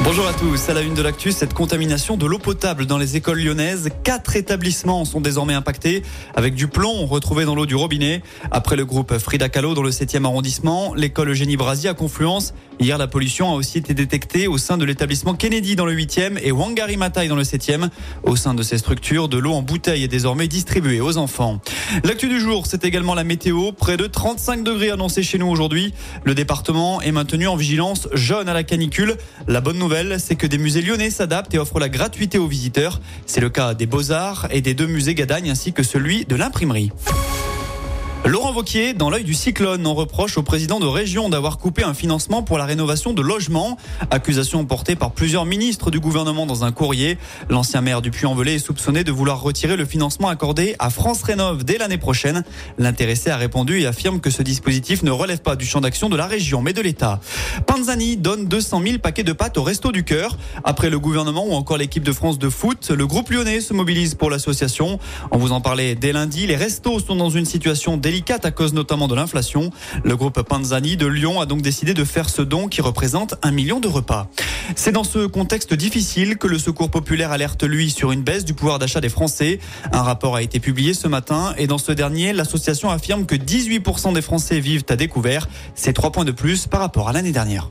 Bonjour à tous. À la une de l'actu, cette contamination de l'eau potable dans les écoles lyonnaises. Quatre établissements sont désormais impactés avec du plomb retrouvé dans l'eau du robinet. Après le groupe Frida Kahlo dans le 7e arrondissement, l'école Eugénie Brasi à Confluence. Hier, la pollution a aussi été détectée au sein de l'établissement Kennedy dans le 8e et Wangari Matai dans le 7e. Au sein de ces structures, de l'eau en bouteille est désormais distribuée aux enfants. L'actu du jour, c'est également la météo. Près de 35 degrés annoncés chez nous aujourd'hui. Le département est maintenu en vigilance jaune à la canicule. La bonne nouvelle, c'est que des musées lyonnais s'adaptent et offrent la gratuité aux visiteurs. C'est le cas des Beaux-Arts et des deux musées Gadagne ainsi que celui de l'imprimerie. Laurent Vauquier, dans l'œil du cyclone, en reproche au président de région d'avoir coupé un financement pour la rénovation de logements. Accusation portée par plusieurs ministres du gouvernement dans un courrier. L'ancien maire du Puy-en-Velay est soupçonné de vouloir retirer le financement accordé à France Rénov dès l'année prochaine. L'intéressé a répondu et affirme que ce dispositif ne relève pas du champ d'action de la région, mais de l'État. Panzani donne 200 000 paquets de pâtes au Resto du Cœur. Après le gouvernement ou encore l'équipe de France de foot, le groupe lyonnais se mobilise pour l'association. On vous en parlait dès lundi. Les restos sont dans une situation délicate délicate à cause notamment de l'inflation. Le groupe Panzani de Lyon a donc décidé de faire ce don qui représente un million de repas. C'est dans ce contexte difficile que le Secours populaire alerte lui sur une baisse du pouvoir d'achat des Français. Un rapport a été publié ce matin et dans ce dernier, l'association affirme que 18% des Français vivent à découvert. C'est trois points de plus par rapport à l'année dernière.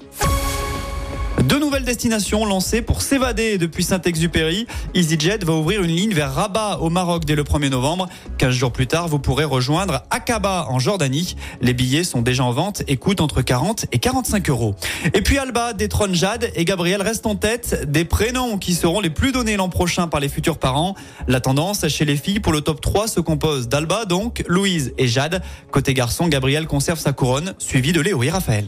Deux nouvelles destinations lancées pour s'évader depuis Saint-Exupéry. EasyJet va ouvrir une ligne vers Rabat au Maroc dès le 1er novembre. 15 jours plus tard, vous pourrez rejoindre Aqaba en Jordanie. Les billets sont déjà en vente et coûtent entre 40 et 45 euros. Et puis Alba détrône Jade et Gabriel restent en tête des prénoms qui seront les plus donnés l'an prochain par les futurs parents. La tendance chez les filles pour le top 3 se compose d'Alba donc, Louise et Jade. Côté garçon, Gabriel conserve sa couronne, suivi de Léo et Raphaël.